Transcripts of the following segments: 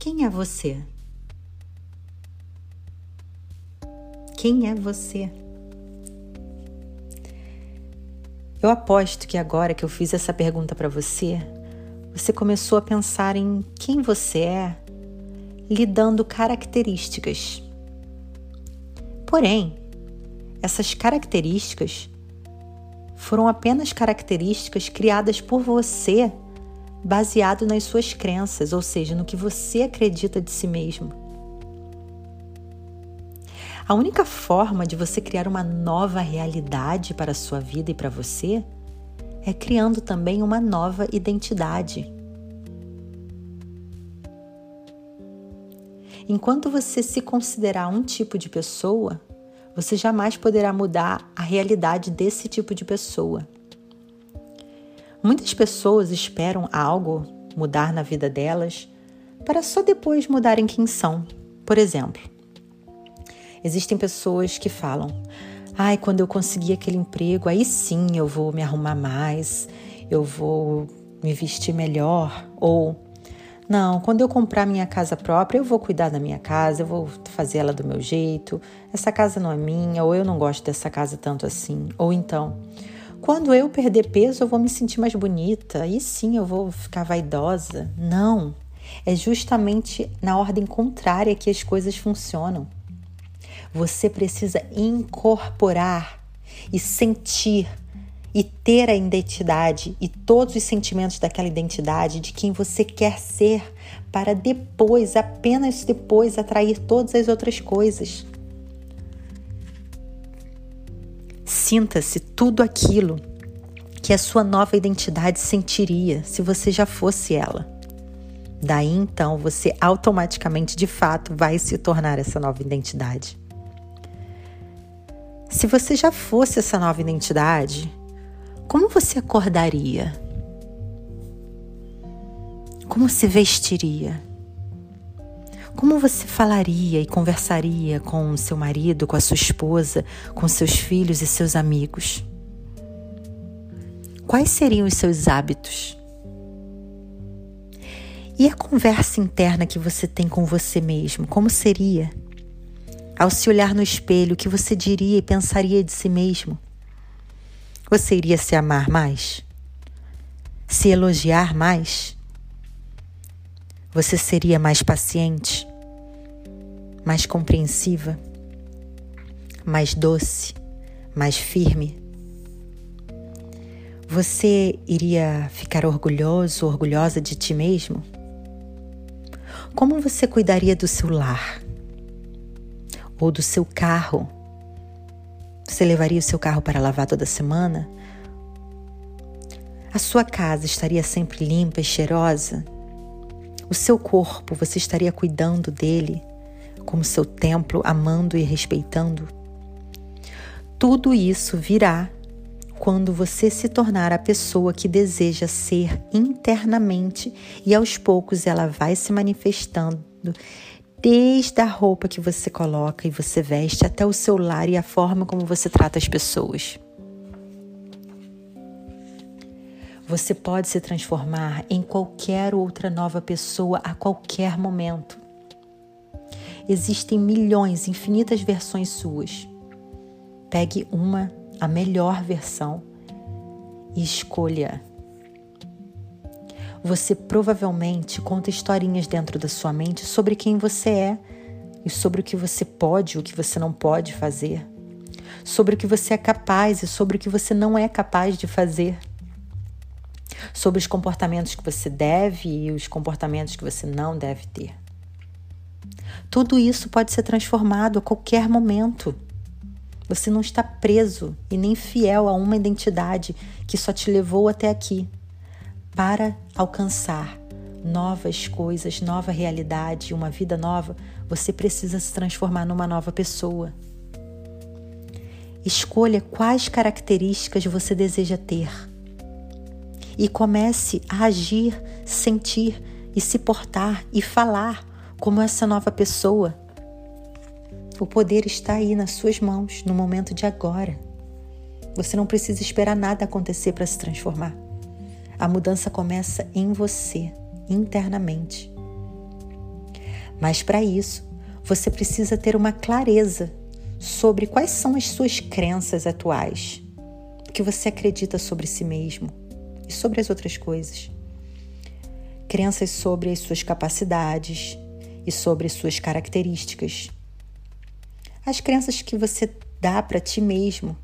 Quem é você? Quem é você? Eu aposto que agora que eu fiz essa pergunta para você, você começou a pensar em quem você é, lhe dando características. Porém, essas características foram apenas características criadas por você baseado nas suas crenças, ou seja, no que você acredita de si mesmo. A única forma de você criar uma nova realidade para a sua vida e para você é criando também uma nova identidade. Enquanto você se considerar um tipo de pessoa, você jamais poderá mudar a realidade desse tipo de pessoa. Muitas pessoas esperam algo mudar na vida delas para só depois mudarem quem são. Por exemplo, existem pessoas que falam: ai, quando eu conseguir aquele emprego, aí sim eu vou me arrumar mais, eu vou me vestir melhor. Ou, não, quando eu comprar minha casa própria, eu vou cuidar da minha casa, eu vou fazer ela do meu jeito. Essa casa não é minha, ou eu não gosto dessa casa tanto assim. Ou então, quando eu perder peso, eu vou me sentir mais bonita. E sim, eu vou ficar vaidosa. Não. É justamente na ordem contrária que as coisas funcionam. Você precisa incorporar e sentir e ter a identidade e todos os sentimentos daquela identidade de quem você quer ser para depois, apenas depois, atrair todas as outras coisas. Sinta-se tudo aquilo que a sua nova identidade sentiria se você já fosse ela. Daí então você automaticamente, de fato, vai se tornar essa nova identidade. Se você já fosse essa nova identidade, como você acordaria? Como se vestiria? Como você falaria e conversaria com seu marido, com a sua esposa, com seus filhos e seus amigos? Quais seriam os seus hábitos? E a conversa interna que você tem com você mesmo, como seria? Ao se olhar no espelho, o que você diria e pensaria de si mesmo? Você iria se amar mais? Se elogiar mais? Você seria mais paciente? Mais compreensiva, mais doce, mais firme? Você iria ficar orgulhoso, orgulhosa de ti mesmo? Como você cuidaria do seu lar? Ou do seu carro? Você levaria o seu carro para lavar toda semana? A sua casa estaria sempre limpa e cheirosa? O seu corpo, você estaria cuidando dele? Como seu templo, amando e respeitando. Tudo isso virá quando você se tornar a pessoa que deseja ser internamente e aos poucos ela vai se manifestando desde a roupa que você coloca e você veste até o seu lar e a forma como você trata as pessoas. Você pode se transformar em qualquer outra nova pessoa a qualquer momento. Existem milhões, infinitas versões suas. Pegue uma, a melhor versão, e escolha. Você provavelmente conta historinhas dentro da sua mente sobre quem você é e sobre o que você pode e o que você não pode fazer, sobre o que você é capaz e sobre o que você não é capaz de fazer, sobre os comportamentos que você deve e os comportamentos que você não deve ter. Tudo isso pode ser transformado a qualquer momento. Você não está preso e nem fiel a uma identidade que só te levou até aqui. Para alcançar novas coisas, nova realidade, uma vida nova, você precisa se transformar numa nova pessoa. Escolha quais características você deseja ter e comece a agir, sentir e se portar e falar como essa nova pessoa. O poder está aí nas suas mãos no momento de agora. Você não precisa esperar nada acontecer para se transformar. A mudança começa em você, internamente. Mas para isso, você precisa ter uma clareza sobre quais são as suas crenças atuais, o que você acredita sobre si mesmo e sobre as outras coisas. Crenças sobre as suas capacidades e sobre as suas características. As crenças que você dá para ti mesmo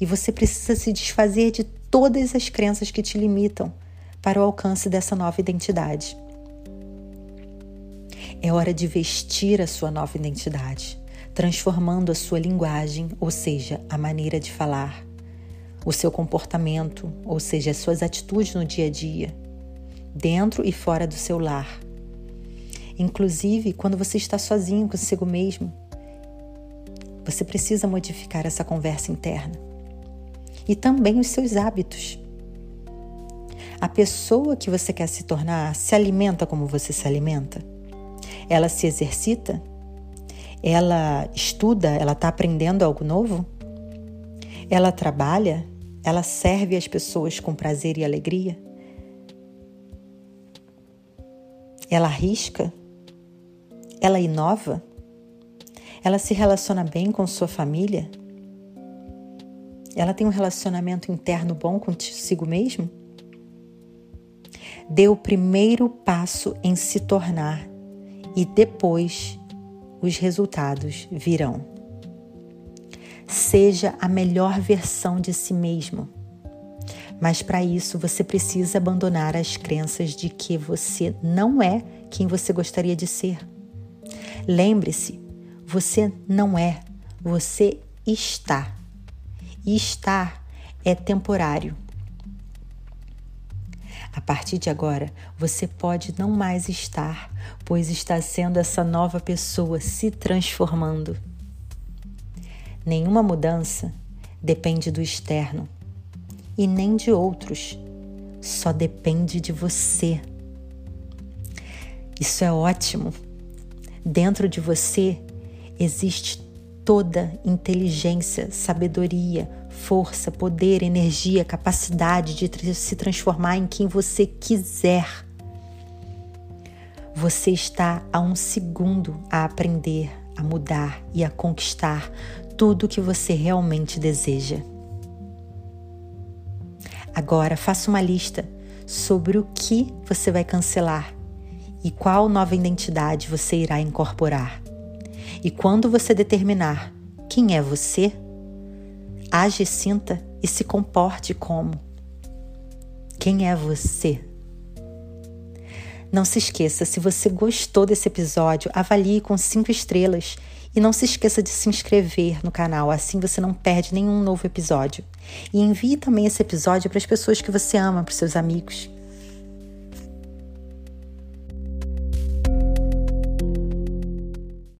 e você precisa se desfazer de todas as crenças que te limitam para o alcance dessa nova identidade. É hora de vestir a sua nova identidade transformando a sua linguagem, ou seja, a maneira de falar, o seu comportamento, ou seja, as suas atitudes no dia a dia, dentro e fora do seu lar. Inclusive, quando você está sozinho consigo mesmo, você precisa modificar essa conversa interna. E também os seus hábitos. A pessoa que você quer se tornar se alimenta como você se alimenta? Ela se exercita? Ela estuda, ela está aprendendo algo novo? Ela trabalha? Ela serve as pessoas com prazer e alegria? Ela arrisca? Ela inova? Ela se relaciona bem com sua família? Ela tem um relacionamento interno bom consigo mesmo? Dê o primeiro passo em se tornar e depois os resultados virão. Seja a melhor versão de si mesmo. Mas para isso você precisa abandonar as crenças de que você não é quem você gostaria de ser. Lembre-se, você não é, você está. E estar é temporário. A partir de agora, você pode não mais estar, pois está sendo essa nova pessoa se transformando. Nenhuma mudança depende do externo e nem de outros, só depende de você. Isso é ótimo. Dentro de você existe toda inteligência, sabedoria, força, poder, energia, capacidade de se transformar em quem você quiser. Você está a um segundo a aprender, a mudar e a conquistar tudo o que você realmente deseja. Agora faça uma lista sobre o que você vai cancelar e qual nova identidade você irá incorporar. E quando você determinar quem é você, age, sinta e se comporte como. Quem é você? Não se esqueça, se você gostou desse episódio, avalie com cinco estrelas e não se esqueça de se inscrever no canal, assim você não perde nenhum novo episódio. E envie também esse episódio para as pessoas que você ama, para os seus amigos.